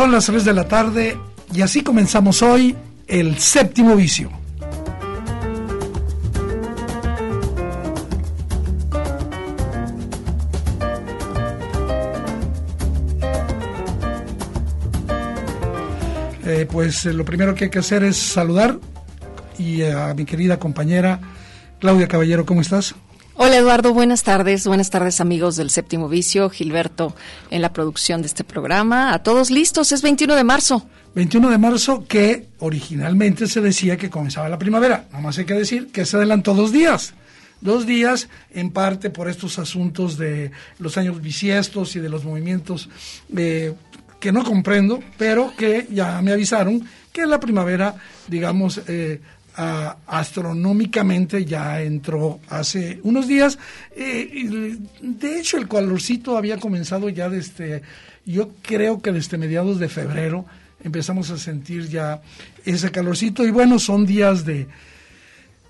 Son las 3 de la tarde y así comenzamos hoy el séptimo vicio. Eh, pues eh, lo primero que hay que hacer es saludar y a mi querida compañera Claudia Caballero, ¿cómo estás? Hola Eduardo, buenas tardes, buenas tardes amigos del Séptimo Vicio, Gilberto en la producción de este programa. A todos listos, es 21 de marzo. 21 de marzo que originalmente se decía que comenzaba la primavera, nada más hay que decir que se adelantó dos días. Dos días, en parte por estos asuntos de los años bisiestos y de los movimientos eh, que no comprendo, pero que ya me avisaron que la primavera, digamos, eh, astronómicamente ya entró hace unos días. Eh, de hecho, el calorcito había comenzado ya desde, yo creo que desde mediados de febrero empezamos a sentir ya ese calorcito y bueno, son días de,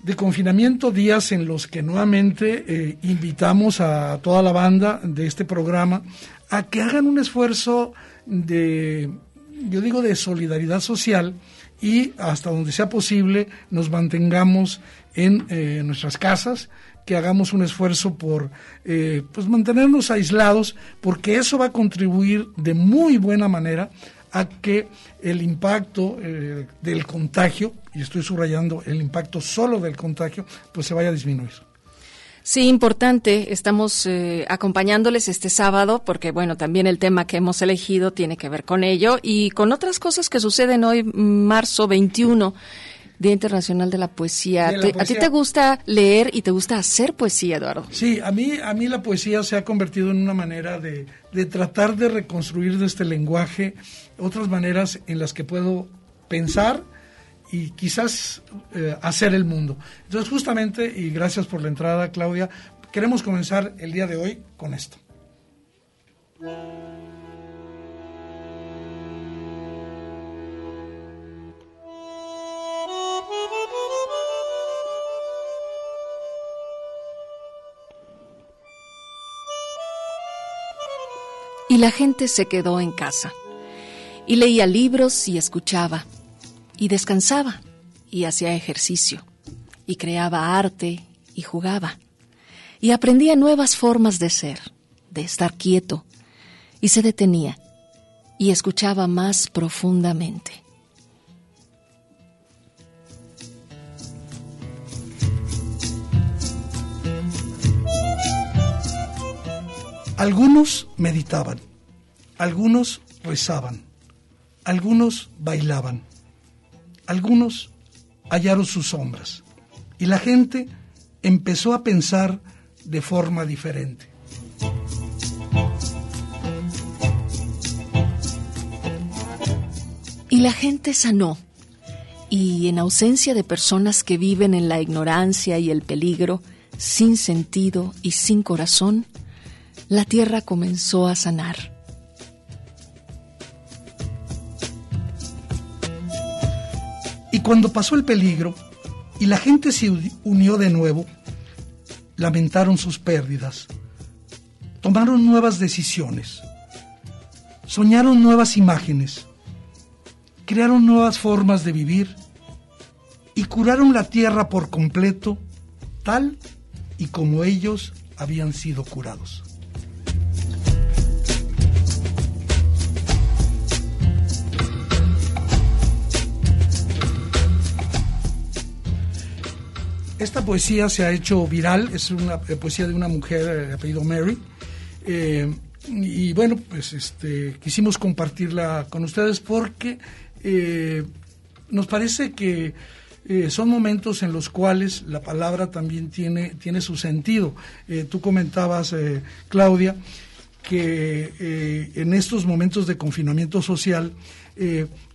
de confinamiento, días en los que nuevamente eh, invitamos a toda la banda de este programa a que hagan un esfuerzo de, yo digo, de solidaridad social y hasta donde sea posible nos mantengamos en eh, nuestras casas, que hagamos un esfuerzo por eh, pues mantenernos aislados, porque eso va a contribuir de muy buena manera a que el impacto eh, del contagio, y estoy subrayando el impacto solo del contagio, pues se vaya a disminuir. Sí, importante. Estamos eh, acompañándoles este sábado porque, bueno, también el tema que hemos elegido tiene que ver con ello y con otras cosas que suceden hoy, marzo 21. Día Internacional de la Poesía. ¿A ti te gusta leer y te gusta hacer poesía, Eduardo? Sí, a mí, a mí la poesía se ha convertido en una manera de, de tratar de reconstruir de este lenguaje otras maneras en las que puedo pensar, y quizás eh, hacer el mundo. Entonces, justamente, y gracias por la entrada, Claudia, queremos comenzar el día de hoy con esto. Y la gente se quedó en casa y leía libros y escuchaba y descansaba y hacía ejercicio y creaba arte y jugaba y aprendía nuevas formas de ser, de estar quieto y se detenía y escuchaba más profundamente. Algunos meditaban, algunos rezaban, algunos bailaban algunos hallaron sus sombras y la gente empezó a pensar de forma diferente. Y la gente sanó. Y en ausencia de personas que viven en la ignorancia y el peligro, sin sentido y sin corazón, la tierra comenzó a sanar. Cuando pasó el peligro y la gente se unió de nuevo, lamentaron sus pérdidas, tomaron nuevas decisiones, soñaron nuevas imágenes, crearon nuevas formas de vivir y curaron la tierra por completo, tal y como ellos habían sido curados. Esta poesía se ha hecho viral, es una eh, poesía de una mujer de apellido Mary. y bueno, pues este, quisimos compartirla con ustedes porque nos parece que son momentos en los cuales la palabra también tiene, tiene su sentido. tú comentabas, Claudia, que en estos momentos de confinamiento social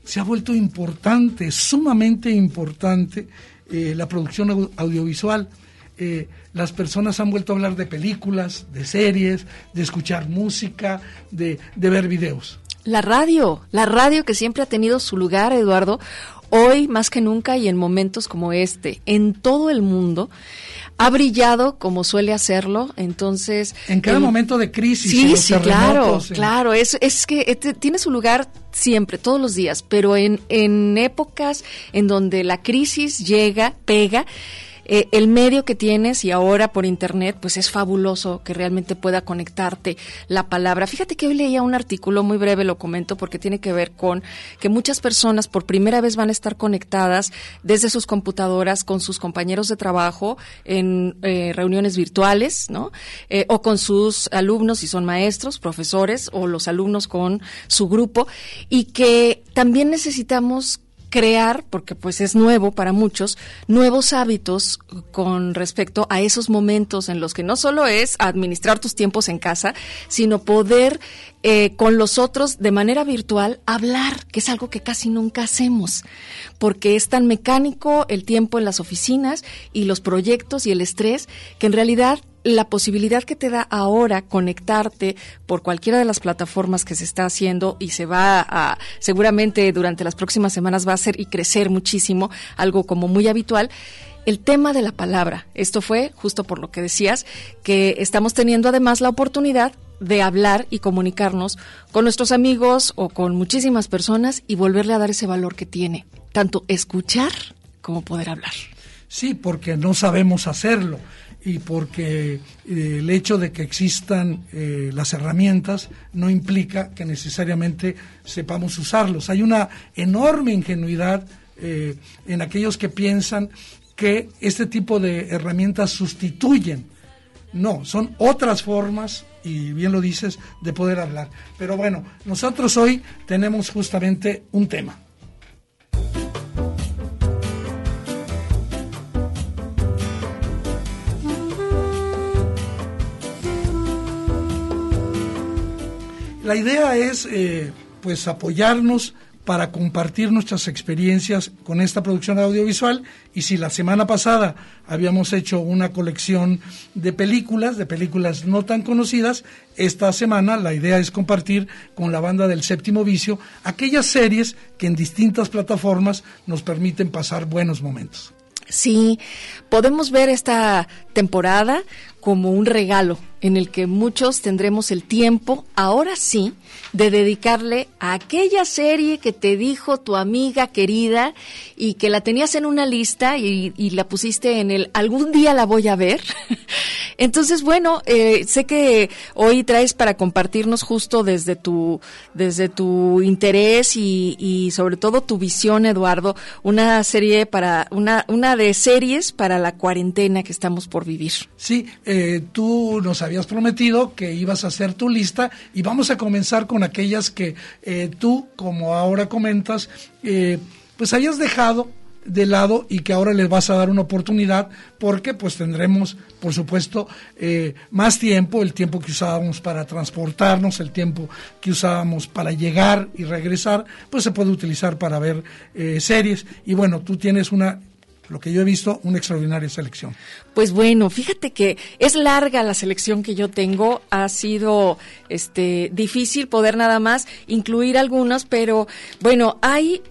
se ha vuelto importante, sumamente importante, eh, la producción audiovisual. Eh, las personas han vuelto a hablar de películas, de series, de escuchar música, de, de ver videos. La radio, la radio que siempre ha tenido su lugar, Eduardo, hoy más que nunca y en momentos como este, en todo el mundo ha brillado como suele hacerlo, entonces... En cada momento de crisis. Sí, sí, claro, claro, es, es que eh, tiene su lugar siempre, todos los días, pero en, en épocas en donde la crisis llega, pega, eh, el medio que tienes y ahora por internet, pues es fabuloso que realmente pueda conectarte la palabra. Fíjate que hoy leía un artículo muy breve, lo comento porque tiene que ver con que muchas personas por primera vez van a estar conectadas desde sus computadoras con sus compañeros de trabajo en eh, reuniones virtuales, ¿no? Eh, o con sus alumnos si son maestros, profesores o los alumnos con su grupo y que también necesitamos crear, porque pues es nuevo para muchos, nuevos hábitos con respecto a esos momentos en los que no solo es administrar tus tiempos en casa, sino poder eh, con los otros de manera virtual hablar, que es algo que casi nunca hacemos, porque es tan mecánico el tiempo en las oficinas y los proyectos y el estrés que en realidad la posibilidad que te da ahora conectarte por cualquiera de las plataformas que se está haciendo y se va a, seguramente durante las próximas semanas va a ser y crecer muchísimo, algo como muy habitual. El tema de la palabra, esto fue justo por lo que decías, que estamos teniendo además la oportunidad de hablar y comunicarnos con nuestros amigos o con muchísimas personas y volverle a dar ese valor que tiene, tanto escuchar como poder hablar. Sí, porque no sabemos hacerlo y porque eh, el hecho de que existan eh, las herramientas no implica que necesariamente sepamos usarlos. Hay una enorme ingenuidad eh, en aquellos que piensan que este tipo de herramientas sustituyen. No, son otras formas, y bien lo dices, de poder hablar. Pero bueno, nosotros hoy tenemos justamente un tema. La idea es eh, pues apoyarnos para compartir nuestras experiencias con esta producción audiovisual y si la semana pasada habíamos hecho una colección de películas, de películas no tan conocidas, esta semana la idea es compartir con la banda del séptimo vicio aquellas series que en distintas plataformas nos permiten pasar buenos momentos. Sí, podemos ver esta temporada como un regalo en el que muchos tendremos el tiempo, ahora sí, de dedicarle a aquella serie que te dijo tu amiga querida y que la tenías en una lista y, la pusiste en el algún día la voy a ver. Entonces, bueno, eh, sé que hoy traes para compartirnos justo desde tu, desde tu interés y, y sobre todo tu visión, Eduardo, una serie para, una, una de series para la cuarentena que estamos por vivir. Sí, eh, tú nos habías prometido que ibas a hacer tu lista y vamos a comenzar con aquellas que eh, tú, como ahora comentas, eh, pues habías dejado de lado y que ahora les vas a dar una oportunidad porque pues tendremos por supuesto eh, más tiempo el tiempo que usábamos para transportarnos el tiempo que usábamos para llegar y regresar pues se puede utilizar para ver series. Y bueno tú tienes una lo que yo he visto, una extraordinaria selección. Pues bueno, fíjate que es larga la selección que yo tengo, ha sido este difícil poder nada más incluir algunos, pero bueno, hay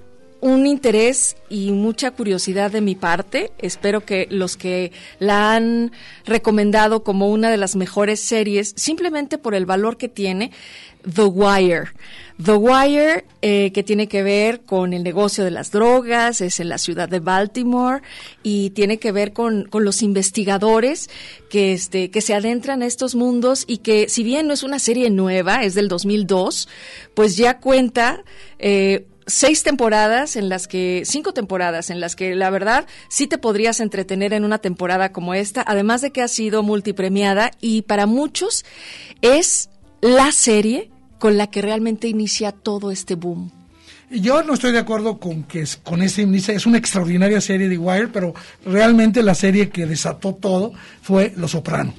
un interés y mucha curiosidad de mi parte. Espero que los que la han recomendado como una de las mejores series, simplemente por el valor que tiene, The Wire. The Wire, eh, que tiene que ver con el negocio de las drogas, es en la ciudad de Baltimore y tiene que ver con, con los investigadores que, este, que se adentran a estos mundos y que, si bien no es una serie nueva, es del 2002, pues ya cuenta eh, seis temporadas en las que, cinco temporadas en las que la verdad sí te podrías entretener en una temporada como esta, además de que ha sido multipremiada y para muchos es la serie con la que realmente inicia todo este boom. Yo no estoy de acuerdo con que con ese inicio, es una extraordinaria serie de Wire, pero realmente la serie que desató todo fue Los Soprano.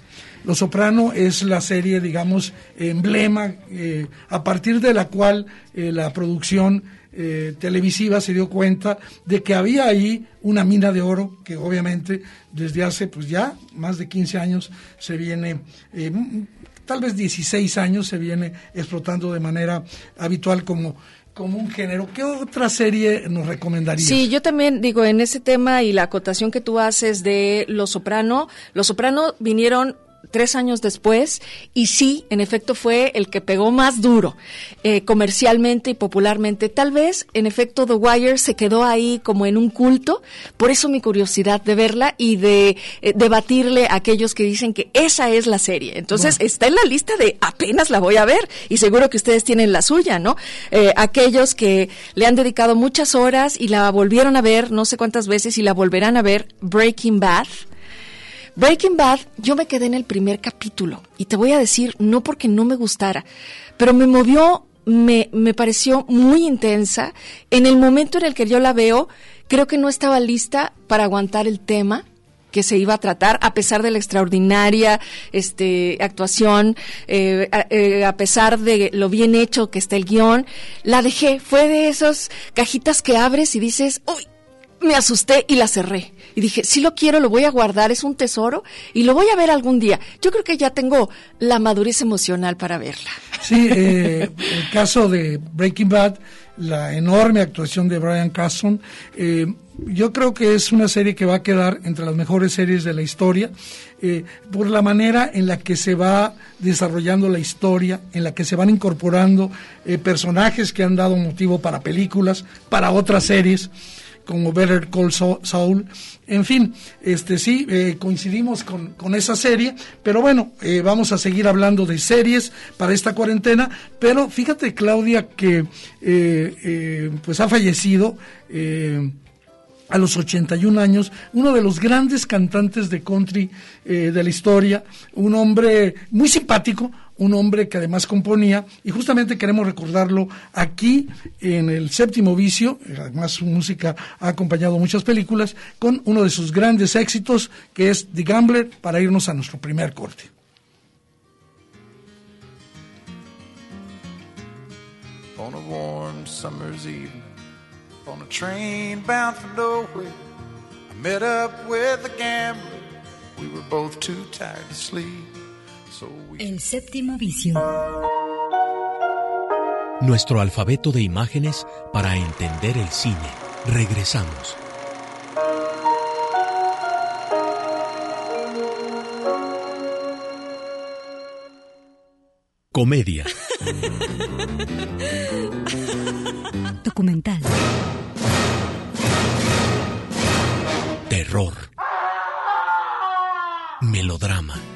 Los Soprano es la serie, digamos, emblema, eh, a partir de la cual eh, la producción eh, televisiva se dio cuenta de que había ahí una mina de oro que obviamente desde hace pues ya más de 15 años se viene tal vez 16 años se viene explotando de manera habitual como como un género. ¿Qué otra serie nos recomendarías? Sí, yo también digo, en ese tema y la acotación que tú haces de Los Soprano, Los Soprano vinieron tres años después, y sí, en efecto fue el que pegó más duro eh, comercialmente y popularmente. Tal vez, en efecto, The Wire se quedó ahí como en un culto, por eso mi curiosidad de verla y de eh, debatirle a aquellos que dicen que esa es la serie. Entonces, está en la lista de apenas la voy a ver, y seguro que ustedes tienen la suya, ¿no? Eh, aquellos que le han dedicado muchas horas y la volvieron a ver no sé cuántas veces y la volverán a ver, Breaking Bad. Breaking Bad, yo me quedé en el primer capítulo y te voy a decir, no porque no me gustara, pero me movió, me, me pareció muy intensa. En el momento en el que yo la veo, creo que no estaba lista para aguantar el tema que se iba a tratar, a pesar de la extraordinaria este, actuación, eh, eh, a, pesar de lo bien hecho que está el guion, la dejé. Fue de esas cajitas que abres y dices, uy, me asusté y la cerré. Y dije, sí lo quiero, lo voy a guardar, es un tesoro y lo voy a ver algún día. Yo creo que ya tengo la madurez emocional para verla. Sí, eh, el caso de Breaking Bad, la enorme actuación de Brian Cranston, eh, yo creo que es una serie que va a quedar entre las mejores series de la historia, eh, por la manera en la que se va desarrollando la historia, en la que se van incorporando personajes que han dado motivo para películas, para otras series como Better Call Saul. En fin, este sí, eh, coincidimos con, con, esa serie, pero bueno, eh, vamos a seguir hablando de series para esta cuarentena, pero fíjate Claudia que eh, pues ha fallecido a los 81 años, uno de los grandes cantantes de country de la historia, un hombre muy simpático, un hombre que además componía, y justamente queremos recordarlo aquí en el séptimo vicio, además su música ha acompañado muchas películas, con uno de sus grandes éxitos, que es The Gambler, para irnos a nuestro primer corte. On a warm summer's evening, on a train bound for nowhere, I met up with a gambler. We were both too tired to sleep. El séptimo vicio. Nuestro alfabeto de imágenes para entender el cine. Regresamos. Comedia. Documental. Terror. Melodrama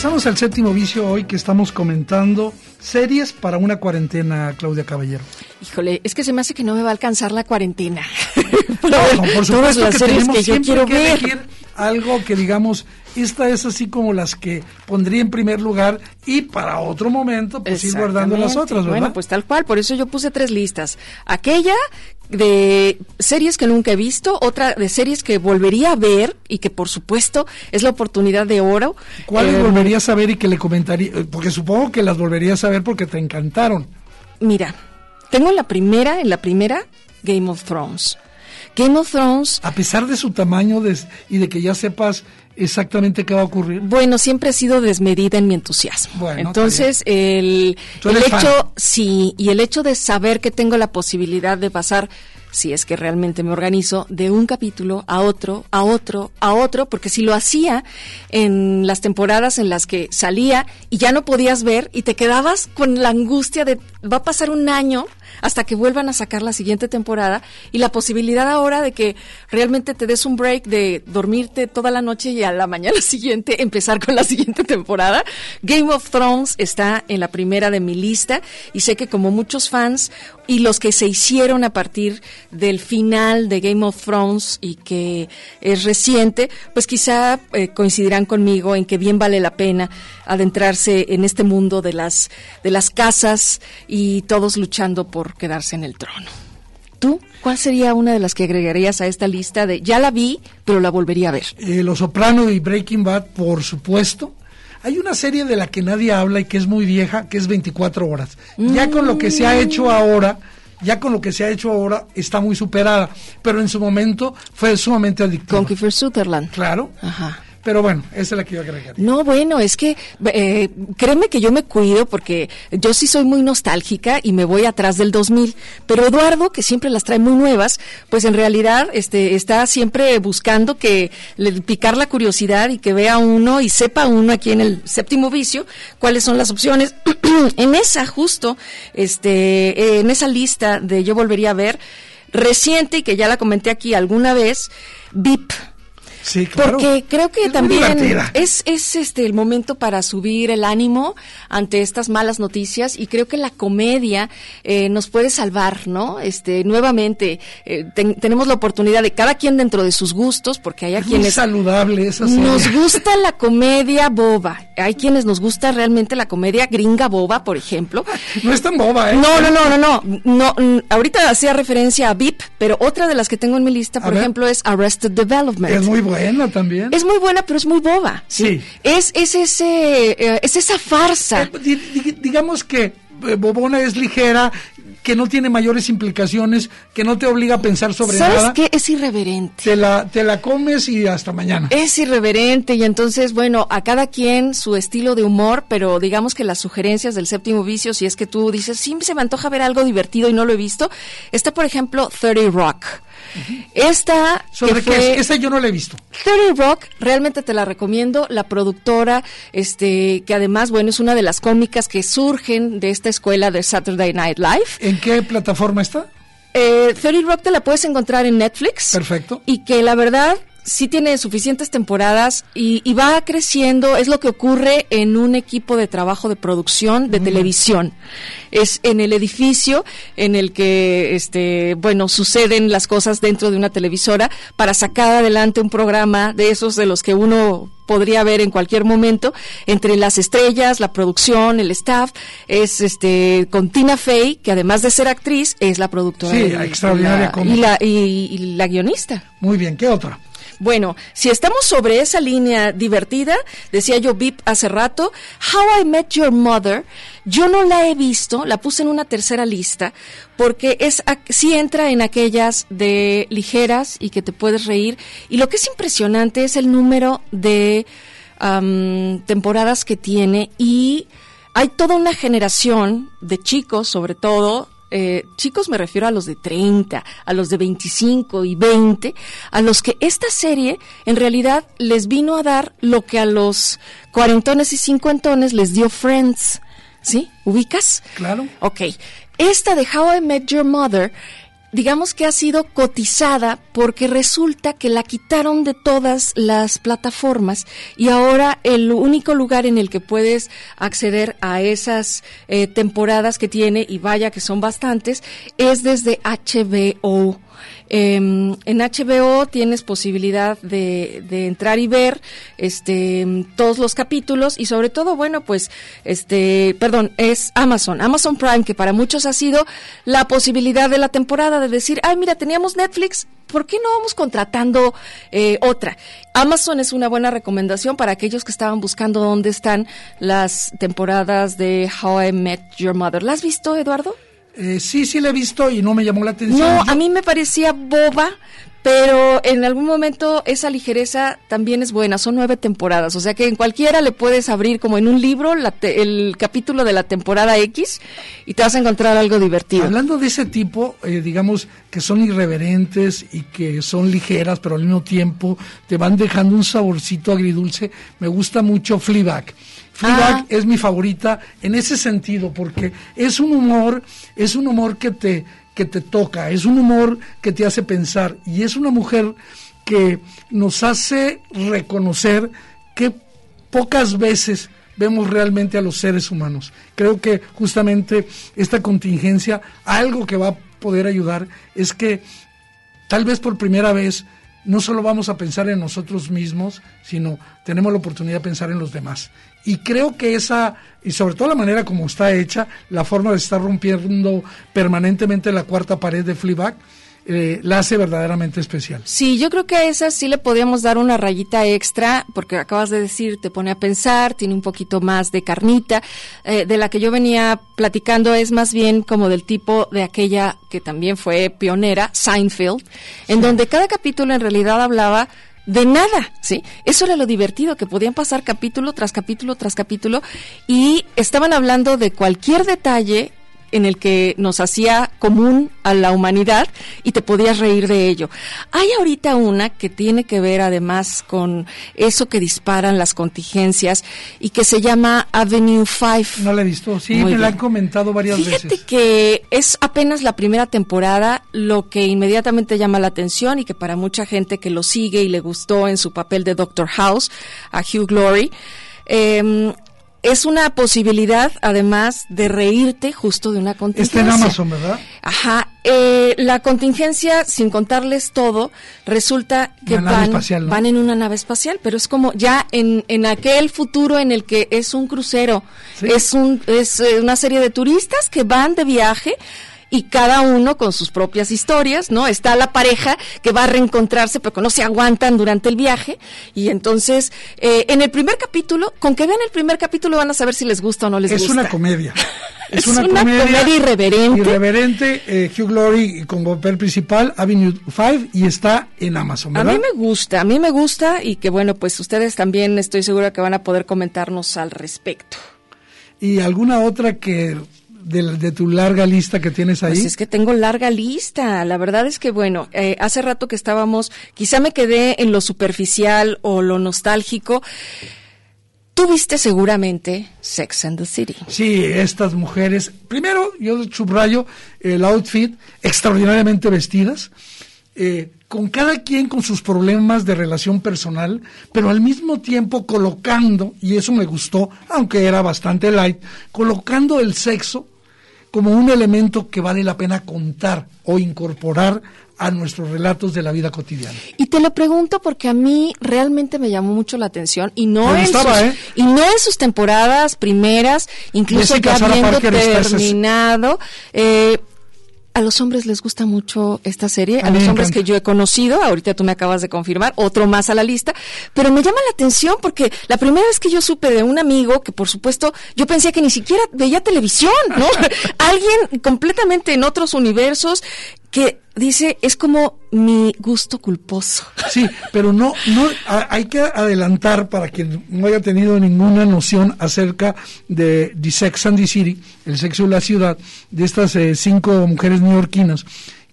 Regresamos al séptimo vicio hoy que estamos comentando series para una cuarentena, Claudia Caballero. Híjole, es que se me hace que no me va a alcanzar la cuarentena. no, por supuesto que tenemos que siempre que elegir algo que digamos, esta es así como las que pondría en primer lugar y para otro momento pues ir guardando las otras, ¿verdad? Bueno, pues tal cual, por eso yo puse tres listas. Aquella de series que nunca he visto, otra de series que volvería a ver y que por supuesto es la oportunidad de oro. ¿Cuáles eh, volverías a ver y que le comentaría? Porque supongo que las volverías a ver porque te encantaron. Mira, tengo en la primera, en la primera, Game of Thrones. Game of Thrones. A pesar de su tamaño y de que ya sepas exactamente qué va a ocurrir? Bueno, siempre he sido desmedida en mi entusiasmo. Bueno, Entonces, el, el hecho, fan. sí, y el hecho de saber que tengo la posibilidad de pasar, si es que realmente me organizo, de un capítulo a otro, a otro, a otro, porque si lo hacía en las temporadas en las que salía y ya no podías ver y te quedabas con la angustia de va a pasar un año hasta que vuelvan a sacar la siguiente temporada y la posibilidad ahora de que realmente te des un break de dormirte toda la noche y a la mañana siguiente empezar con la siguiente temporada. Game of Thrones está en la primera de mi lista y sé que como muchos fans y los que se hicieron a partir del final de Game of Thrones y que es reciente, pues quizá eh, coincidirán conmigo en que bien vale la pena adentrarse en este mundo de las de las casas y todos luchando por quedarse en el trono. ¿Tú cuál sería una de las que agregarías a esta lista de ya la vi, pero la volvería a ver? Eh, Los Soprano y Breaking Bad, por supuesto. Hay una serie de la que nadie habla y que es muy vieja, que es 24 horas. Ya con lo que se ha hecho ahora, ya con lo que se ha hecho ahora, está muy superada. Pero en su momento fue sumamente adictiva. Con Kiefer Sutherland. Claro. Ajá. Pero bueno, esa es la que yo agregaría. No, bueno, es que eh, créeme que yo me cuido porque yo sí soy muy nostálgica y me voy atrás del 2000. Pero Eduardo, que siempre las trae muy nuevas, pues en realidad este, está siempre buscando que le picar la curiosidad y que vea uno y sepa uno aquí en el séptimo vicio cuáles son las opciones. en esa justo, este, en esa lista de yo volvería a ver reciente y que ya la comenté aquí alguna vez, VIP. Sí, claro. Porque creo que Es también es, es este el momento para subir el ánimo ante estas malas noticias y creo que la comedia eh, nos puede salvar, ¿no? Este, nuevamente eh, ten- tenemos la oportunidad de cada quien dentro de sus gustos, porque hay a Es muy quienes saludable esa serie. nos gusta la comedia boba, hay quienes nos gusta realmente la comedia gringa boba, por ejemplo. No es tan boba, ¿eh? No, no, no, no, no, no. mm, Ahorita hacía referencia a VIP, pero otra de las que tengo en mi lista, por ejemplo, es Arrested Development. Es muy buena también. Es muy buena, pero es muy boba. Sí. Es, es ese, eh, es esa farsa. Eh, di- di- digamos que eh, Bobona es ligera, que no tiene mayores implicaciones, que no te obliga a pensar sobre ¿Sabes nada. qué? Es irreverente. Te la, te la comes y hasta mañana. Es irreverente y entonces, bueno, a cada quien su estilo de humor, pero digamos que las sugerencias del séptimo vicio, si es que tú dices, sí, se me antoja ver algo divertido y no lo he visto, está, por ejemplo, 30 Rock. Esta ¿Sobre que qué fue- es? Esa yo no la he visto. 30 Rock, realmente te la recomiendo. La productora, este, que además, bueno, es una de las cómicas que surgen de esta escuela de Saturday Night Live. ¿En qué plataforma está? Eh, 30 Rock te la puedes encontrar en Netflix. Perfecto. Y que la verdad sí tiene suficientes temporadas y, y va creciendo. Es lo que ocurre en un equipo de trabajo de producción de televisión. Es en el edificio en el que, este, bueno, suceden las cosas dentro de una televisora para sacar adelante un programa de esos de los que uno podría ver en cualquier momento entre las estrellas, la producción, el staff, es este con Tina Fey, que además de ser actriz es la productora Sí, de- extraordinaria la- y la y- y la guionista. Muy bien, ¿qué otra? Bueno, si estamos sobre esa línea divertida, decía yo VIP hace rato, How I Met Your Mother, yo no la he visto, la puse en una tercera lista, porque es sí entra en aquellas de ligeras y que te puedes reír. Y lo que es impresionante es el número de am, temporadas que tiene y hay toda una generación de chicos, sobre todo, eh, chicos me refiero a los de 30, a los de 25 y 20, a los que esta serie en realidad les vino a dar lo que a los cuarentones y cincuentones les dio Friends. ¿Sí? ¿Ubicas? Claro. Ok. Esta de How I Met Your Mother, digamos que ha sido cotizada porque resulta que la quitaron de todas las plataformas y ahora el único lugar en el que puedes acceder a esas eh, temporadas que tiene, y vaya que son bastantes, es desde HBO. Em, en HBO tienes posibilidad de, de entrar y ver este todos los capítulos y sobre todo bueno pues este perdón es Amazon Amazon Prime que para muchos ha sido la posibilidad de la temporada de decir ay mira teníamos Netflix ¿por qué no vamos contratando eh, otra? Amazon es una buena recomendación para aquellos que estaban buscando dónde están las temporadas de How I Met Your Mother. ¿La has visto, Eduardo? Eh, sí, sí la he visto y no me llamó la atención. No, Yo- a mí me parecía boba, pero en algún momento esa ligereza también es buena. Son nueve temporadas, o sea que en cualquiera le puedes abrir como en un libro el capítulo de la temporada X y te vas a encontrar algo divertido. Hablando de ese tipo, eh, digamos que son irreverentes y que son ligeras, pero al mismo tiempo te van dejando un saborcito agridulce. Me gusta mucho Fleabag. Fleabag ah. es mi favorita en ese sentido porque es un humor, es un humor que te que te toca, es un humor que te hace pensar y es una mujer que nos hace reconocer que pocas veces vemos realmente a los seres humanos. Creo que justamente esta contingencia, algo que va a poder ayudar es que tal vez por primera vez no solo vamos a pensar en nosotros mismos, sino tenemos la oportunidad de pensar en los demás. Y creo que esa, y sobre todo la manera como está hecha, la forma de estar rompiendo permanentemente la cuarta pared de Fleabag, eh, la hace verdaderamente especial. Sí, yo creo que a esa sí le podríamos dar una rayita extra, porque acabas de decir, te pone a pensar, tiene un poquito más de carnita. Eh, de la que yo venía platicando es más bien como del tipo de aquella que también fue pionera, Seinfeld, en donde cada capítulo en realidad hablaba de nada, ¿sí? Eso era lo divertido, que podían pasar capítulo tras capítulo tras capítulo y estaban hablando de cualquier detalle en el que nos hacía común a la humanidad y te podías reír de ello. Hay ahorita una que tiene que ver además con eso que disparan las contingencias y que se llama Avenue 5. No la he visto, sí, me la han comentado varias veces. Fíjate que es apenas la primera temporada, lo que inmediatamente llama la atención y que para mucha gente que lo sigue y le gustó en su papel de Doctor House, a Hugh Glory, eh, es una posibilidad, además, de reírte justo de una contingencia. Está en Amazon, ¿verdad? Ajá. Eh, la contingencia, sin contarles todo, resulta que van, van en una nave espacial, pero es como ya en, en aquel futuro en el que es un crucero, es, un, es eh, una serie de turistas que van de viaje y cada uno con sus propias historias, ¿no? Está la pareja que va a reencontrarse pero que no se aguantan durante el viaje y entonces eh, en el primer capítulo, con que vean el primer capítulo van a saber si les gusta o no les gusta. Es una comedia. Es, una, comedia, irreverente. Irreverente, eh, Hugh Glory con papel principal, Avenue 5 y está en Amazon. A mí me gusta, a mí me gusta y que bueno, pues ustedes también estoy segura que van a poder comentarnos al respecto. ¿Y alguna otra que de, tu larga lista que tienes ahí? Pues es que tengo larga lista. La verdad es que, bueno, eh, hace rato que estábamos, quizá me quedé en lo superficial o lo nostálgico. Tú viste seguramente Sex and the City. Sí, estas mujeres. Primero, yo subrayo el outfit, extraordinariamente vestidas. Eh, con cada quien con sus problemas de relación personal, pero al mismo tiempo colocando, y eso me gustó, aunque era bastante light, colocando el sexo como un elemento que vale la pena contar o incorporar a nuestros relatos de la vida cotidiana. Y te lo pregunto porque a mí realmente me llamó mucho la atención y no en sus, ¿eh? y no en sus temporadas primeras, incluso ya habiendo terminado, eh, a los hombres les gusta mucho esta serie, a, los hombres que yo he conocido, ahorita tú me acabas de confirmar, otro más a la lista, pero me llama la atención porque la primera vez que yo supe de un amigo, que por supuesto yo pensé que ni siquiera veía televisión, ¿no? Alguien completamente en otros universos que dice es como mi gusto culposo. Sí, pero no, no, hay que adelantar para quien no haya tenido ninguna noción acerca de The Sex and the City, el sexo de la ciudad, de estas eh, cinco mujeres neoyorquinas,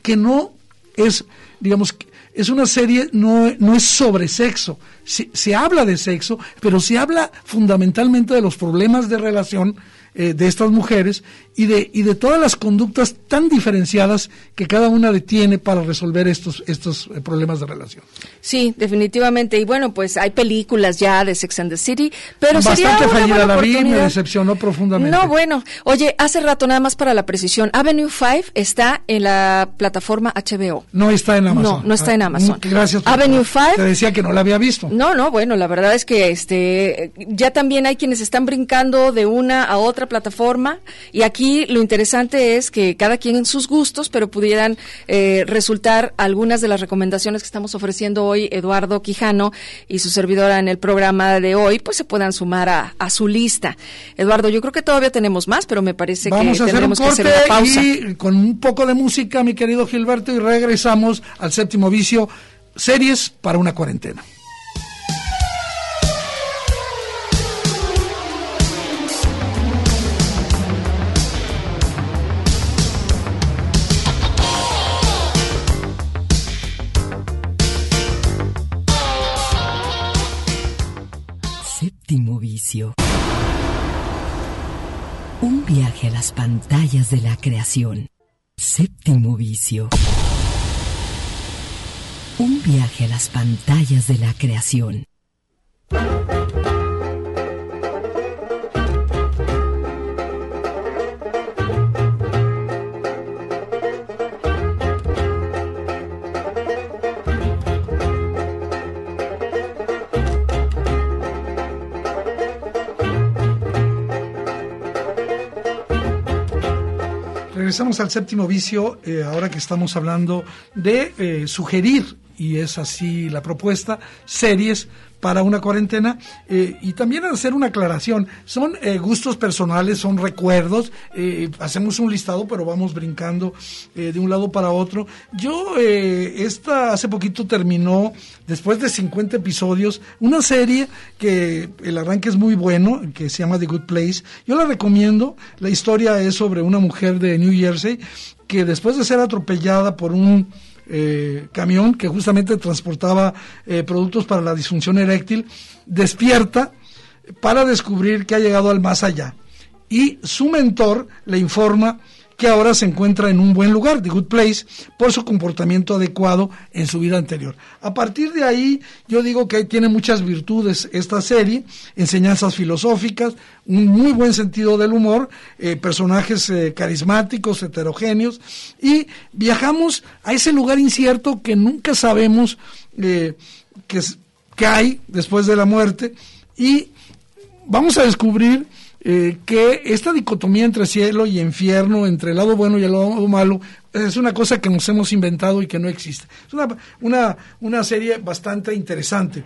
que no es, digamos, es una serie, no, no es sobre sexo, se, se habla de sexo, pero se habla fundamentalmente de los problemas de relación eh, de estas mujeres y de, y de todas las conductas tan diferenciadas que cada una tiene para resolver estos, estos eh, problemas de relación. Sí, definitivamente. Y bueno, pues hay películas ya de Sex and the City, pero Bastante sería fallida la vi, me decepcionó profundamente. No, bueno. Oye, hace rato nada más para la precisión, Avenue 5 está en la plataforma HBO. No está en Amazon. No, no está en ah, Amazon. Gracias. Avenue 5. Te decía que no la había visto. No, no, bueno, la verdad es que este ya también hay quienes están brincando de una a otra plataforma y aquí aquí lo interesante es que cada quien en sus gustos, pero pudieran eh, resultar algunas de las recomendaciones que estamos ofreciendo hoy Eduardo Quijano y su servidora en el programa de hoy, pues se puedan sumar a, su lista. Eduardo, yo creo que todavía tenemos más, pero me parece que tendremos que hacer una pausa. Y con un poco de música, mi querido Gilberto, y regresamos al séptimo vicio, series para una cuarentena. Un viaje a las pantallas de la creación. Séptimo vicio. Un viaje a las pantallas de la creación. Regresamos al séptimo vicio, eh, ahora que estamos hablando de eh, sugerir, y es así la propuesta, series para una cuarentena eh, y también hacer una aclaración. Son eh, gustos personales, son recuerdos, eh, hacemos un listado, pero vamos brincando de un lado para otro. Yo, esta hace poquito terminó, después de 50 episodios, una serie que el arranque es muy bueno, que se llama The Good Place. Yo la recomiendo. La historia es sobre una mujer de New Jersey que después de ser atropellada por un eh, camión que justamente transportaba eh, productos para la disfunción eréctil, despierta para descubrir que ha llegado al más allá. Y su mentor le informa que ahora se encuentra en un buen lugar, The Good Place, por su comportamiento adecuado en su vida anterior. A partir de ahí, yo digo que tiene muchas virtudes esta serie, enseñanzas filosóficas, un muy buen sentido del humor, eh, personajes eh, carismáticos, heterogéneos, y viajamos a ese lugar incierto que nunca sabemos eh, que, que hay después de la muerte, y vamos a descubrir eh, que esta dicotomía entre cielo y infierno, entre el lado bueno y el lado malo, es una cosa que nos hemos inventado y que no existe. Es una, una, una serie bastante interesante.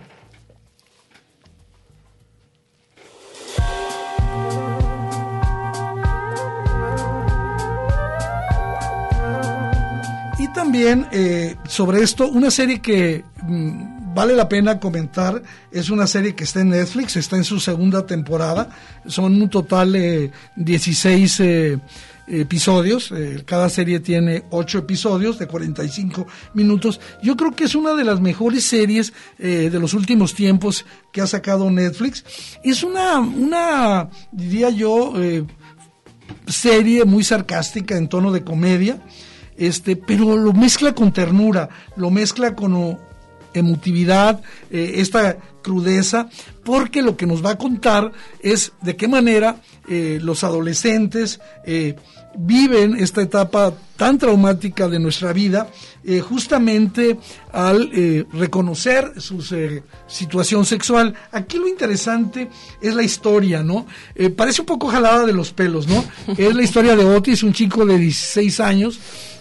Y también eh, sobre esto, una serie que mm, vale la pena comentar, es una serie que está en Netflix, está en su segunda temporada, son un total de 16 eh, episodios, eh, cada serie tiene 8 episodios de 45 minutos. Yo creo que es una de las mejores series eh, de los últimos tiempos que ha sacado Netflix. Es una, una diría yo, serie muy sarcástica en tono de comedia. Este, pero lo mezcla con ternura, lo mezcla con emotividad, eh, esta crudeza, porque lo que nos va a contar es de qué manera eh, los adolescentes eh, viven esta etapa tan traumática de nuestra vida, justamente al reconocer su situación sexual. Aquí lo interesante es la historia, ¿no? parece un poco jalada de los pelos, ¿no? es la historia de Otis, un chico de 16 años,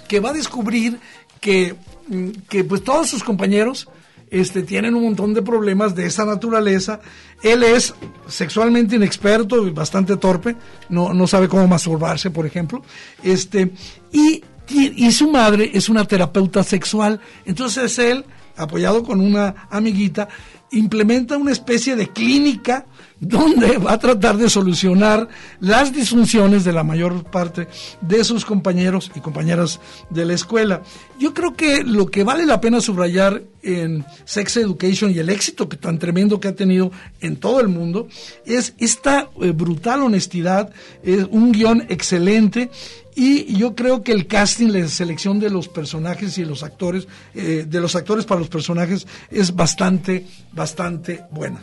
que va a descubrir que, mm, que pues todos sus compañeros este, tienen un montón de problemas de esa naturaleza. Él es sexualmente inexperto y bastante torpe, no, no sabe cómo masturbarse, por ejemplo. Este, y, y su madre es una terapeuta sexual. Entonces él, apoyado con una amiguita, implementa una especie de clínica donde va a tratar de solucionar las disfunciones de la mayor parte de sus compañeros y compañeras de la escuela. Yo creo que lo que vale la pena subrayar en Sex Education y el éxito que tan tremendo que ha tenido en todo el mundo es esta eh, brutal honestidad, es un guion excelente y yo creo que el casting, la selección de los personajes y los actores, eh, de los actores para los personajes es bastante, bastante buena.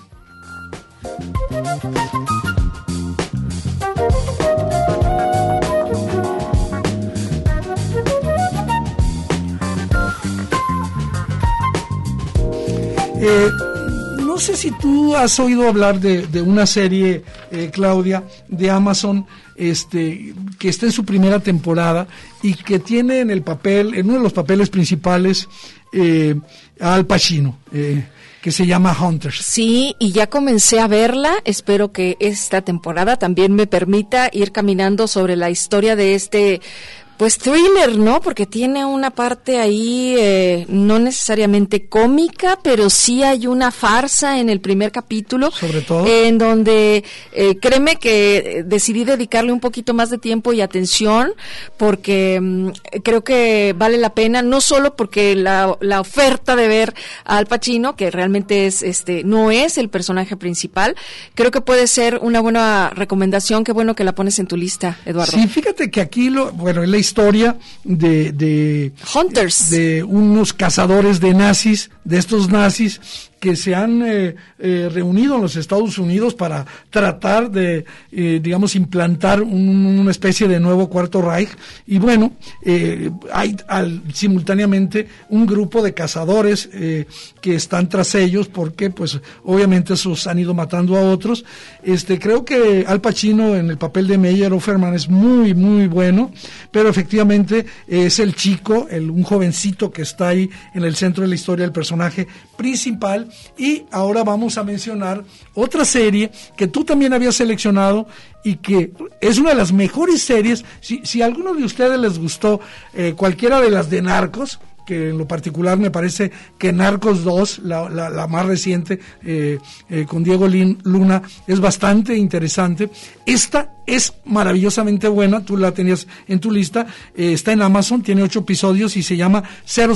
Eh, no sé si tú has oído hablar de, una serie, eh, Claudia, de Amazon, este, que está en su primera temporada y que tiene en el papel, en uno de los papeles principales, eh, Al Pacino. Eh, que se llama Hunters. Sí, y ya comencé a verla. Espero que esta temporada también me permita ir caminando sobre la historia de este pues thriller, ¿no? Porque tiene una parte ahí eh, no necesariamente cómica, pero sí hay una farsa en el primer capítulo. Sobre todo. En donde eh, créeme que decidí dedicarle un poquito más de tiempo y atención porque mm, creo que vale la pena, no solo porque la, la oferta de ver a Al Pacino, que realmente es este no es el personaje principal, creo que puede ser una buena recomendación. Qué bueno que la pones en tu lista, Eduardo. Sí, fíjate que aquí lo, bueno, la historia de, de, Hunters. de unos cazadores de nazis, de estos nazis que se han eh, eh, reunido en los Estados Unidos para tratar de, eh, digamos, implantar una especie de nuevo cuarto Reich. Y bueno, hay simultáneamente un grupo de cazadores que están tras ellos porque, pues, obviamente esos han ido matando a otros. Este, creo que Al Pacino en el papel de Meyer Offerman es muy, muy bueno, pero efectivamente es el chico, el, un jovencito que está ahí en el centro de la historia, el personaje principal y ahora vamos a mencionar otra serie que tú también habías seleccionado y que es una de las mejores series. Si, si a alguno de ustedes les gustó eh, cualquiera de las de Narcos, que en lo particular me parece que Narcos 2, la, la, más reciente, eh, eh, con Diego Luna, es bastante interesante. Esta es maravillosamente buena, tú la tenías en tu lista, eh, está en Amazon, tiene ocho episodios y se llama 000.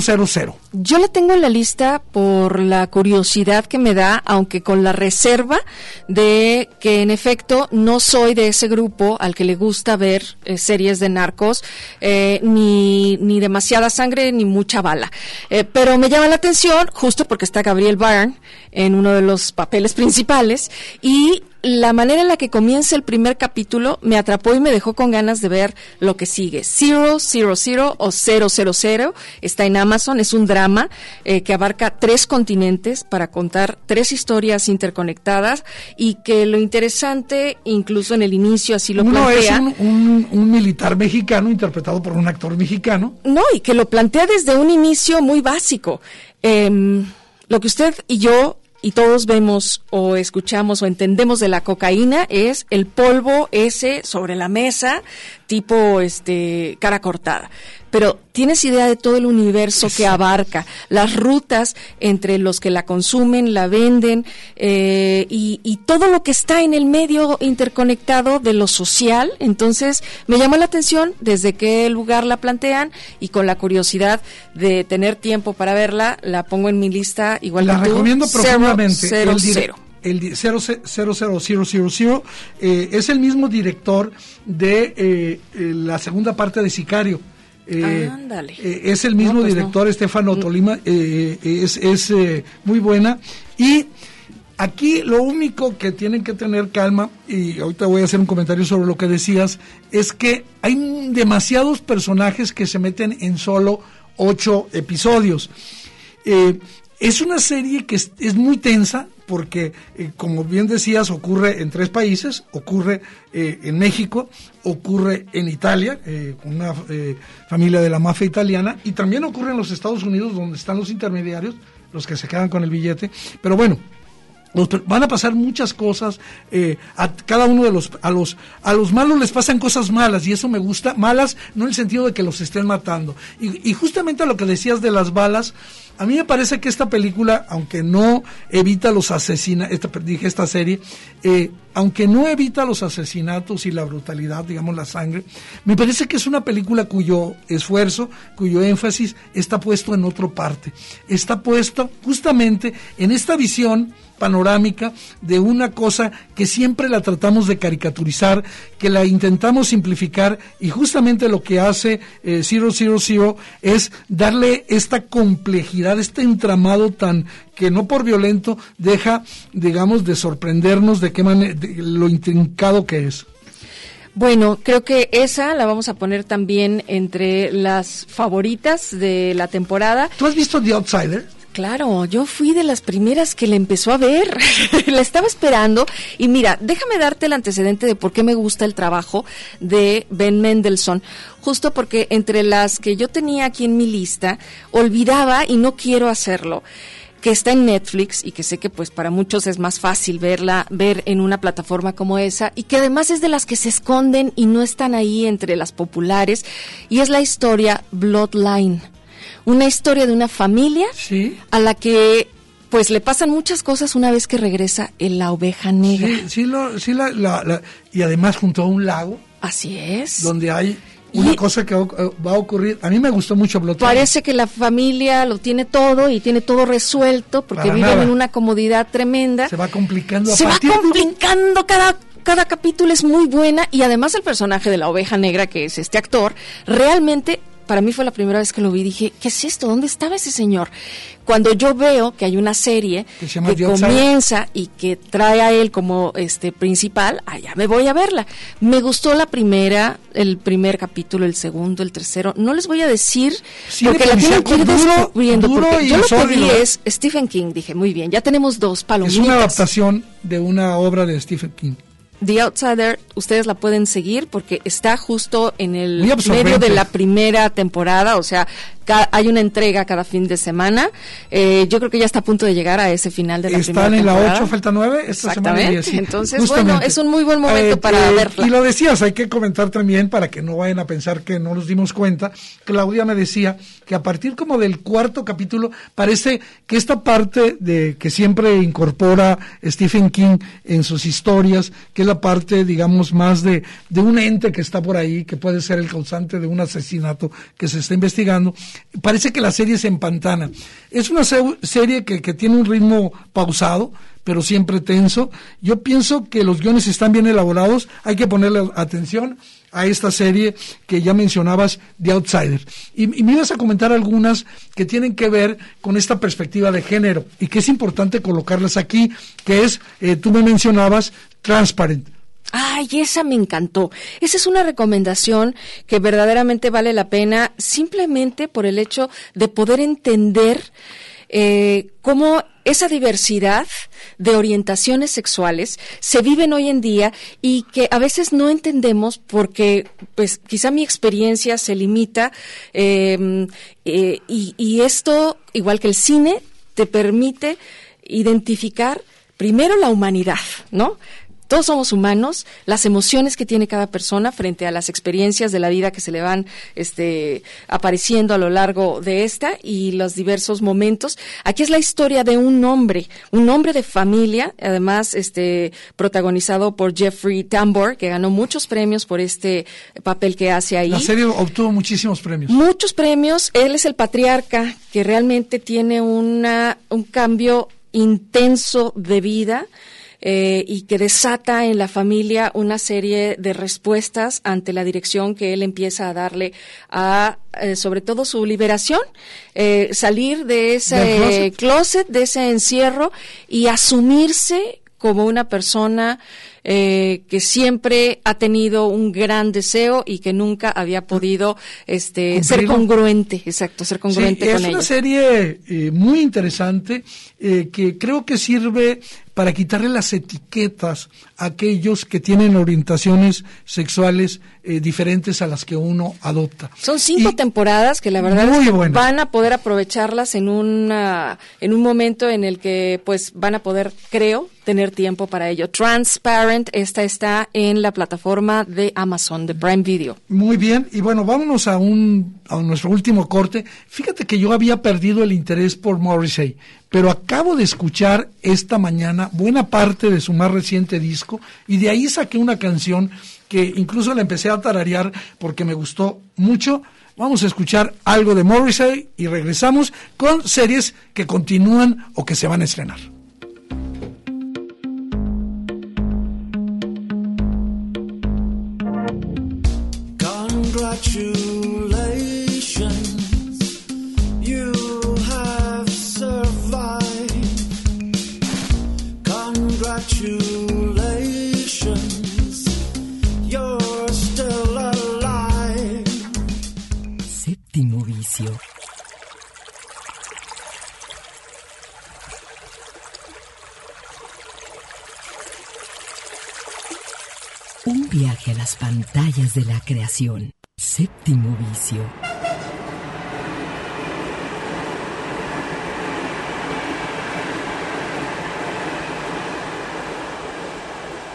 Yo la tengo en la lista por la curiosidad que me da, aunque con la reserva de que en efecto no soy de ese grupo al que le gusta ver series de narcos, ni, ni demasiada sangre ni mucha bala. Eh, pero me llama la atención justo porque está Gabriel Byrne en uno de los papeles principales y la manera en la que comienza el primer capítulo me atrapó y me dejó con ganas de ver lo que sigue. Zero, Zero, Zero o Zero, Zero, Zero está en Amazon. Es un drama eh, que abarca tres continentes para contar tres historias interconectadas y que lo interesante, incluso en el inicio así lo Uno plantea. es un, un, militar mexicano interpretado por un actor mexicano. No, y que lo plantea desde un inicio muy básico. Eh, lo que usted y yo y todos vemos o escuchamos o entendemos de la cocaína es el polvo ese sobre la mesa, tipo este cara cortada. Pero tienes idea de todo el universo que abarca, las rutas entre los que la consumen, la venden eh, y, y, todo lo que está en el medio interconectado de lo social. Entonces me llama la atención desde qué lugar la plantean y con la curiosidad de tener tiempo para verla, la pongo en mi lista igual la que recomiendo profundamente. Cero, cero, el 00000 eh, es el mismo director de eh, la segunda parte de Sicario. Eh, es el mismo pues director, Estefano mm. Tolima, es, es muy buena. Y aquí lo único que tienen que tener calma, y ahorita voy a hacer un comentario sobre lo que decías, es que hay demasiados personajes que se meten en solo ocho episodios. es una serie que es muy tensa, porque, eh, como bien decías, ocurre en tres países, ocurre eh, en México, ocurre en Italia, eh, una familia de la mafia italiana, y también ocurre en los Estados Unidos, donde están los intermediarios, los que se quedan con el billete. Pero bueno, van a pasar muchas cosas a cada uno de los a los a los malos les pasan cosas malas y eso me gusta malas no en el sentido de que los estén matando y, y justamente a lo que decías de las balas a mí me parece que esta película, aunque no evita los asesinatos, esta, dije esta serie, eh, aunque no evita los asesinatos y la brutalidad, digamos la sangre, me parece que es una película cuyo esfuerzo, cuyo énfasis está puesto en otra parte. Está puesto justamente en esta visión panorámica de una cosa que siempre la tratamos de caricaturizar, que la intentamos simplificar y justamente lo que hace eh, Zero Zero Zero es darle esta complejidad, este entramado tan que no por violento deja, digamos, de sorprendernos de qué manera, lo intrincado que es. Bueno, creo que esa la vamos a poner también entre las favoritas de la temporada. ¿Tú has visto The Outsider? Claro, yo fui de las primeras que le empezó a ver. la estaba esperando. Y mira, déjame darte el antecedente de por qué me gusta el trabajo de Ben Mendelssohn. Justo porque entre las que yo tenía aquí en mi lista, olvidaba y no quiero hacerlo que está en Netflix y que sé que pues para muchos es más fácil verla, ver en una plataforma como esa y que además es de las que se esconden y no están ahí entre las populares y es la historia Bloodline una historia de una familia a la que pues le pasan muchas cosas una vez que regresa en la oveja negra. Sí, sí, la, y además junto a un lago. Así es. Donde hay una cosa que va a ocurrir. A mí me gustó mucho Bloodline. Parece que la familia lo tiene todo y tiene todo resuelto porque viven en una comodidad tremenda. Se va complicando. Se va complicando cada cada capítulo es muy buena y además el personaje de la oveja negra que es este actor realmente para mí fue la primera vez que lo vi, dije, ¿qué es esto? ¿Dónde estaba ese señor? Cuando yo veo que hay una serie que, comienza y que trae a él como este principal, allá me voy a verla. Me gustó la primera, el primer capítulo, el segundo, el tercero. No les voy a decir porque la tienen que ir descubriendo. porque yo lo que vi es Stephen King. Dije, muy bien, ya tenemos dos palomitas. Es una adaptación de una obra de Stephen King. The Outsider, ustedes la pueden seguir porque está justo en el medio de la primera temporada, o sea, hay una entrega cada fin de semana. Eh, yo creo que ya está a punto de llegar a ese final de la primera temporada. Están en la 8, falta 9, esta Exactamente. Semana Entonces, bueno, es un muy buen momento eh, para eh, verla. Y lo decías, hay que comentar también para que no vayan a pensar que no nos dimos cuenta. Claudia me decía que a partir como del cuarto capítulo parece que esta parte de que siempre incorpora Stephen King en sus historias, que es la parte, digamos, más de, de un ente que está por ahí, que puede ser el causante de un asesinato que se está investigando, parece que la serie se empantana. Es una serie que, que tiene un ritmo pausado, pero siempre tenso. Yo pienso que los guiones están bien elaborados, hay que ponerle atención a esta serie que ya mencionabas, The Outsider. Y, me ibas a comentar algunas que tienen que ver con esta perspectiva de género y que es importante colocarlas aquí, que es, eh, tú me mencionabas, Transparent. Ay, esa me encantó. Esa es una recomendación que verdaderamente vale la pena simplemente por el hecho de poder entender eh, cómo esa diversidad de orientaciones sexuales se viven hoy en día y que a veces no entendemos porque pues quizá mi experiencia se limita em, eh, y, y esto igual que el cine te permite identificar primero la humanidad, ¿no? Todos somos humanos, las emociones que tiene cada persona frente a las experiencias de la vida que se le van este, apareciendo a lo largo de esta y los diversos momentos. Aquí es la historia de un hombre, un hombre de familia, además este, protagonizado por Jeffrey Tambor, que ganó muchos premios por este papel que hace ahí. La serie obtuvo muchísimos premios. Muchos premios. Él es el patriarca que realmente tiene una, un cambio intenso de vida eh, y que desata en la familia una serie de respuestas ante la dirección que él empieza a darle a, eh, sobre todo, su liberación, eh, salir de ese closet? de ese encierro y asumirse como una persona eh, que siempre ha tenido un gran deseo y que nunca había podido este, ser congruente, exacto, ser congruente con Es una serie eh, muy interesante eh, que creo que sirve para quitarle las etiquetas a aquellos que tienen orientaciones sexuales diferentes a las que uno adopta. Son cinco temporadas que la verdad van a poder aprovecharlas en una en un momento en el que pues van a poder, creo, tener tiempo para ello. Transparent, esta está en la plataforma de Amazon, de Prime Video. Muy bien, y bueno, vámonos a, un, a nuestro último corte. Fíjate que yo había perdido el interés por Morrissey, pero acabo de escuchar esta mañana buena parte de su más reciente disco y de ahí saqué una canción que incluso la empecé a tararear porque me gustó mucho. Vamos a escuchar algo de Morrissey y regresamos con series que continúan o que se van a estrenar. Viaje a las pantallas de la creación. Séptimo vicio.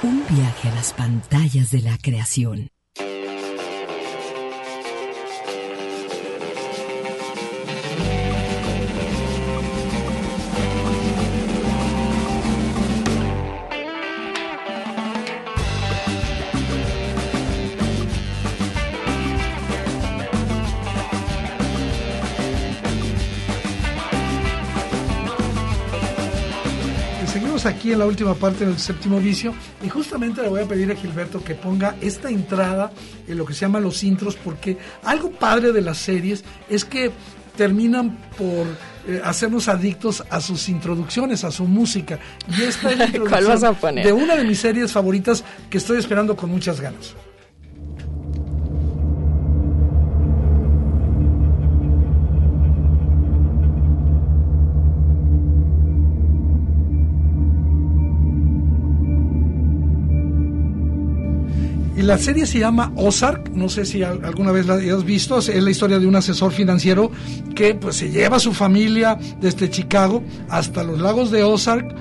Un viaje a las pantallas de la creación. Aquí en la última parte del séptimo vicio y justamente le voy a pedir a Gilberto que ponga esta entrada en lo que se llama los intros porque algo padre de las series es que terminan por eh, hacernos adictos a sus introducciones, a su música. Y esta es la introducción de una de mis series favoritas que estoy esperando con muchas ganas. La serie se llama Ozark, no sé si alguna vez la hayas visto, es la historia de un asesor financiero que pues se lleva a su familia desde Chicago hasta los lagos de Ozark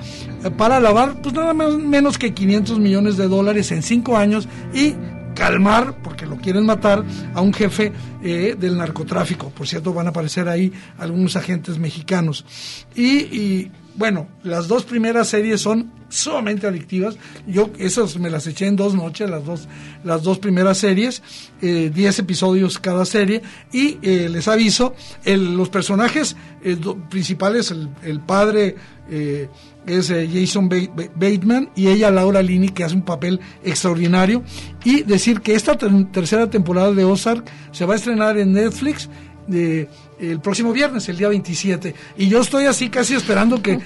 eh, para lavar pues nada menos que 500 millones de dólares en cinco años y calmar, porque lo quieren matar, a un jefe eh, del narcotráfico. Por cierto, van a aparecer ahí algunos agentes mexicanos. y bueno, las dos primeras series son sumamente adictivas. Yo esas me las eché en dos noches, las dos, las dos primeras series, eh, diez episodios cada serie. Y eh, les aviso, los personajes eh, principales, el, padre es Jason Bateman y ella Laura Linney, que hace un papel extraordinario. Y decir que esta tercera temporada de Ozark se va a estrenar en Netflix. De, el próximo viernes, el día 27. Y yo estoy así casi esperando que,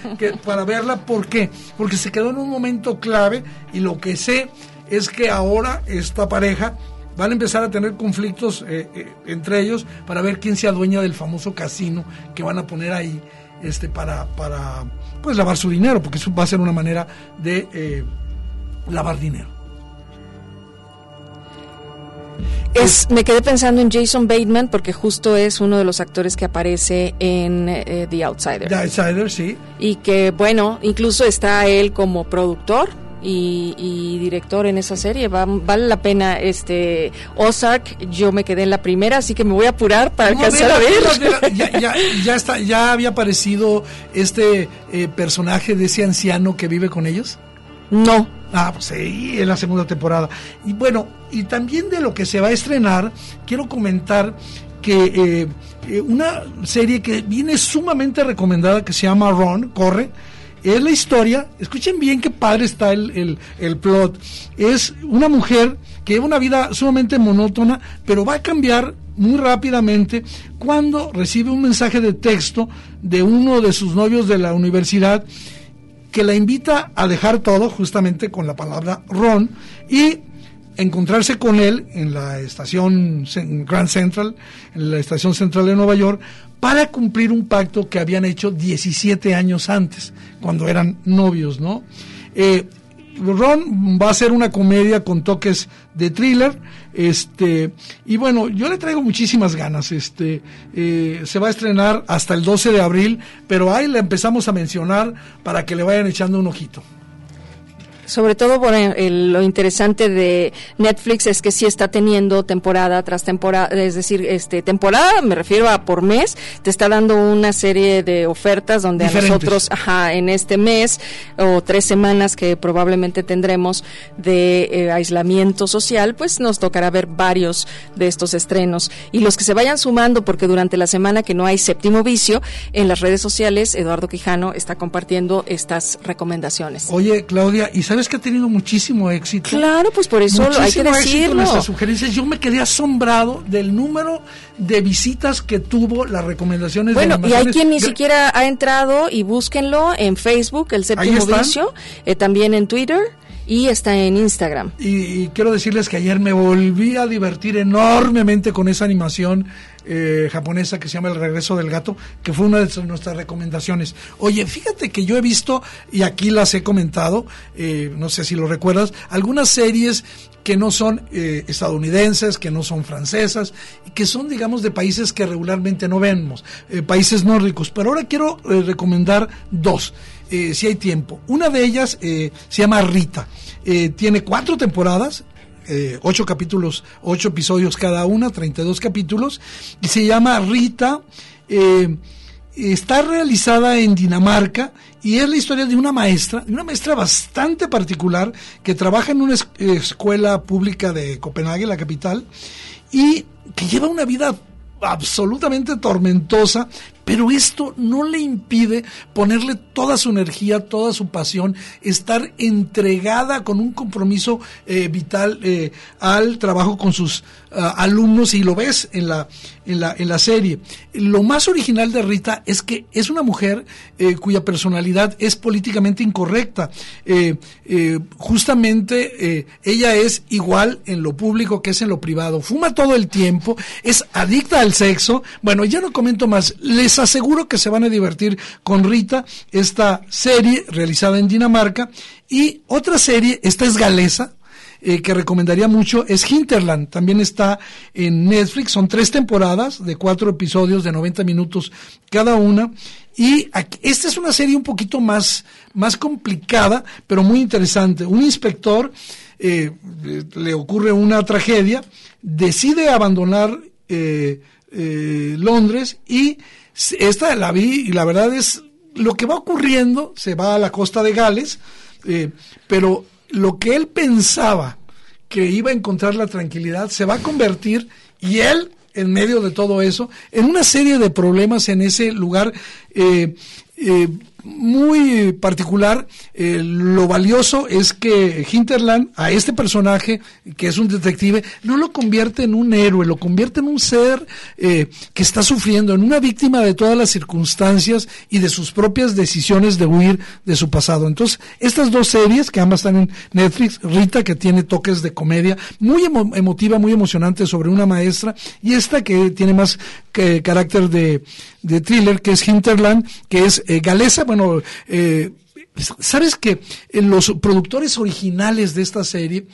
para verla. ¿Por qué? Porque se quedó en un momento clave y lo que sé es que ahora esta pareja van a empezar a tener conflictos eh, eh, entre ellos para ver quién se adueña del famoso casino que van a poner ahí este para para pues lavar su dinero porque eso va a ser una manera de eh, lavar dinero Es, me quedé pensando en Jason Bateman porque justo es uno de los actores que aparece en eh, The Outsider. The Outsider, sí. Y que, bueno, incluso está él como productor y, director en esa serie. vale la pena este Ozark. Yo me quedé en la primera, así que me voy a apurar para alcanzar a ver. Ya, ya, está, ya había aparecido este eh, personaje de ese anciano que vive con ellos. No. Ah, pues sí, en la segunda temporada. Y bueno, y también de lo que se va a estrenar, quiero comentar que eh, eh, una serie que viene sumamente recomendada que se llama Ron, corre, es la historia, escuchen bien qué padre está el, el, plot, es una mujer que lleva una vida sumamente monótona, pero va a cambiar muy rápidamente cuando recibe un mensaje de texto de uno de sus novios de la universidad que la invita a dejar todo justamente con la palabra Ron y encontrarse con él en la estación Grand Central, en la estación central de Nueva York, para cumplir un pacto que habían hecho 17 años antes, cuando eran novios, ¿no? Eh, Ron va a ser una comedia con toques de thriller, este, y bueno, yo le traigo muchísimas ganas, este, eh, se va a estrenar hasta el 12 de abril, pero ahí le empezamos a mencionar para que le vayan echando un ojito. Sobre todo por lo interesante de Netflix es que sí está teniendo temporada tras temporada, es decir, este temporada, me refiero a por mes, te está dando una serie de ofertas donde a nosotros, ajá, en este mes o tres semanas que probablemente tendremos de eh, aislamiento social, pues nos tocará ver varios de estos estrenos. Y los que se vayan sumando, porque durante la semana que no hay séptimo vicio, en las redes sociales, Eduardo Quijano está compartiendo estas recomendaciones. Oye, Claudia, ¿y sabes que ha tenido muchísimo éxito? Claro, pues por eso hay que decirlo. nuestras sugerencias. Yo me quedé asombrado del número de visitas que tuvo las recomendaciones bueno, y hay quien ni siquiera ha entrado y búsquenlo en Facebook, el séptimo vicio, eh, también en Twitter y está en Instagram. Y, quiero decirles que ayer me volví a divertir enormemente con esa animación eh, japonesa que se llama El regreso del gato, que fue una de nuestras recomendaciones. Oye, fíjate que yo he visto, y aquí las he comentado, eh, no sé si lo recuerdas, algunas series que no son eh, estadounidenses, que no son francesas, y que son, digamos, de países que regularmente no vemos, países nórdicos. Pero ahora quiero recomendar dos, si hay tiempo. Una de ellas se llama Rita. tiene cuatro temporadas, eh, ocho capítulos, ocho episodios cada una, 32 capítulos, y se llama Rita. Eh, está realizada en Dinamarca y es la historia de una maestra, de una maestra bastante particular que trabaja en una escuela pública de Copenhague, la capital, y que lleva una vida absolutamente tormentosa, pero esto no le impide ponerle toda su energía, toda su pasión, estar entregada con un compromiso eh, vital eh, al trabajo con sus alumnos y lo ves en la, en, la, en la serie. Lo más original de Rita es que es una mujer eh, cuya personalidad es políticamente incorrecta. justamente ella es igual en lo público que es en lo privado. Fuma todo el tiempo, es adicta al sexo. Bueno, ya no comento más. Les aseguro que se van a divertir con Rita, esta serie realizada en Dinamarca. Y otra serie, esta es galesa, eh, que recomendaría mucho es Hinterland. También está en Netflix. Son tres temporadas de cuatro episodios de 90 minutos cada una. Y esta es una serie un poquito más, más complicada, pero muy interesante. Un inspector eh, le ocurre una tragedia, decide abandonar eh, Londres y esta la vi y la verdad es lo que va ocurriendo, se va a la costa de Gales, pero lo que él pensaba que iba a encontrar la tranquilidad se va a convertir y él en medio de todo eso, en una serie de problemas en ese lugar eh, eh, muy particular. Eh, lo valioso es que Hinterland, a este personaje, que es un detective, no lo convierte en un héroe, lo convierte en un ser eh, que está sufriendo, en una víctima de todas las circunstancias y de sus propias decisiones de huir de su pasado. Entonces, estas dos series, que ambas están en Netflix, Rita, que tiene toques de comedia, muy emotiva, muy emocionante sobre una maestra, y esta que tiene más que, carácter de, de thriller, que es Hinterland, que es eh, galesa, bueno, eh, sabes que los productores originales de esta serie,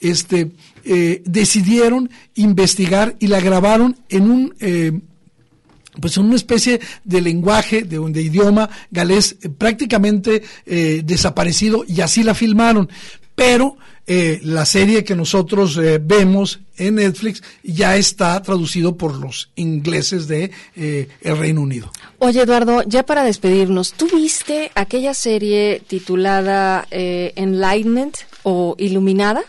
este, eh, decidieron investigar y la grabaron en un pues en una especie de lenguaje, de, de idioma galés prácticamente desaparecido y así la filmaron. Pero eh, la serie que nosotros eh, vemos en Netflix ya está traducido por los ingleses de eh, el Reino Unido. Oye Eduardo, ya para despedirnos, ¿tú viste aquella serie titulada Enlightenment o Iluminada?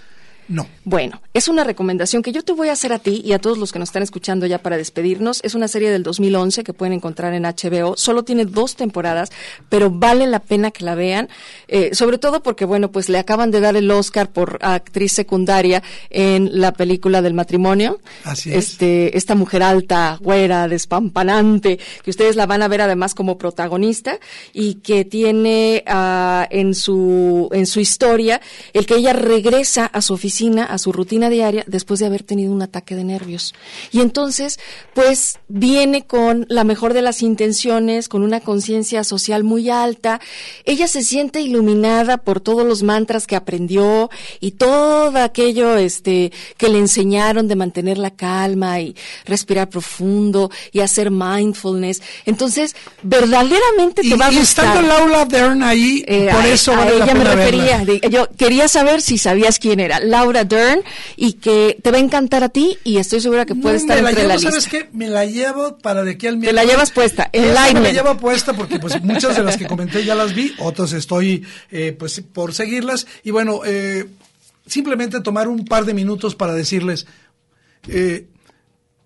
No. Bueno, es una recomendación que yo te voy a hacer a ti y a todos los que nos están escuchando ya para despedirnos. Es una serie del 2011 que pueden encontrar en HBO. Solo tiene dos temporadas, pero vale la pena que la vean. Eh, sobre todo porque, bueno, pues le acaban de dar el Oscar por actriz secundaria en la película del matrimonio. Así es. Este, esta mujer alta, güera, despampanante, que ustedes la van a ver además como protagonista y que tiene uh, en su en su historia el que ella regresa a su oficina a su rutina diaria, después de haber tenido un ataque de nervios. Y entonces, pues viene con la mejor de las intenciones, con una conciencia social muy alta. Ella se siente iluminada por todos los mantras que aprendió y todo aquello este, que le enseñaron de mantener la calma y respirar profundo y hacer mindfulness. Entonces, verdaderamente te va a gustar. Y estando Laura Dern ahí, eh, por eso a ella me refería. yo quería saber si sabías quién era. Laura Dern y que te va a encantar a ti y estoy segura que puede estar entre la lista. ¿Sabes qué? Me la llevo para de aquí al miércoles. Te la llevas puesta, en Me la llevo puesta porque pues muchas de las que comenté ya las vi, otras estoy eh, pues por seguirlas y bueno, eh, simplemente tomar un par de minutos para decirles eh,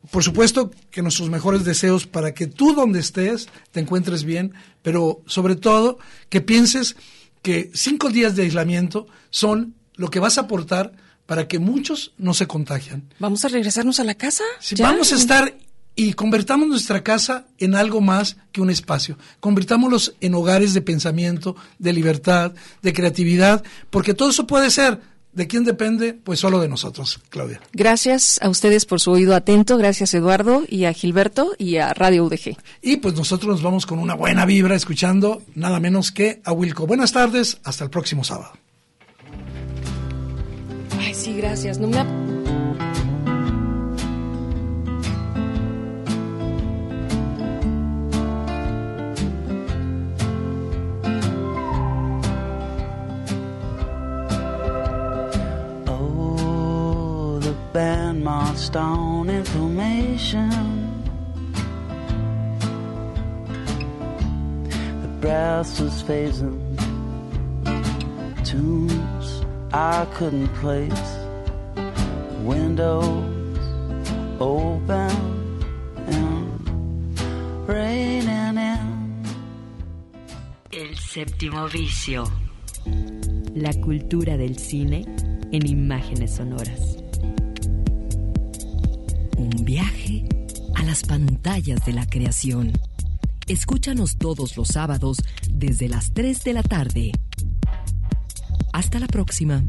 por supuesto que nuestros mejores deseos para que tú donde estés te encuentres bien, pero sobre todo que pienses que cinco días de aislamiento son lo que vas a aportar para que muchos no se contagian. ¿Vamos a regresarnos a la casa? vamos a estar y convertamos nuestra casa en algo más que un espacio. Convirtámoslos en hogares de pensamiento, de libertad, de creatividad, porque todo eso puede ser ¿De quién depende? Pues solo de nosotros, Claudia. Gracias a ustedes por su oído atento, gracias Eduardo y a Gilberto y a Radio UDG. Y pues nosotros nos vamos con una buena vibra escuchando nada menos que a Wilco. Buenas tardes, hasta el próximo sábado. Ay, sí, gracias. No me band marched on information. The brass was phasing tunes I couldn't place. Windows open and raining in. El séptimo vicio. La cultura del cine en imágenes sonoras. Un viaje a las pantallas de la creación. Escúchanos todos los sábados desde las 3 de la tarde. Hasta la próxima.